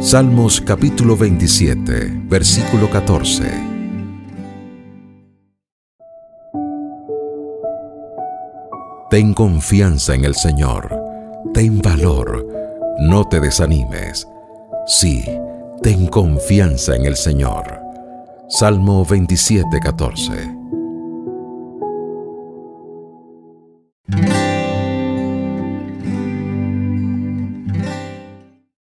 Salmos capítulo 27, versículo 14. Ten confianza en el Señor, ten valor, no te desanimes. Sí, ten confianza en el Señor. Salmo 27, 14.